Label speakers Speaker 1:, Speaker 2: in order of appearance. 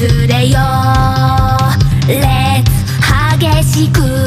Speaker 1: 忘れよう。Let's 激しく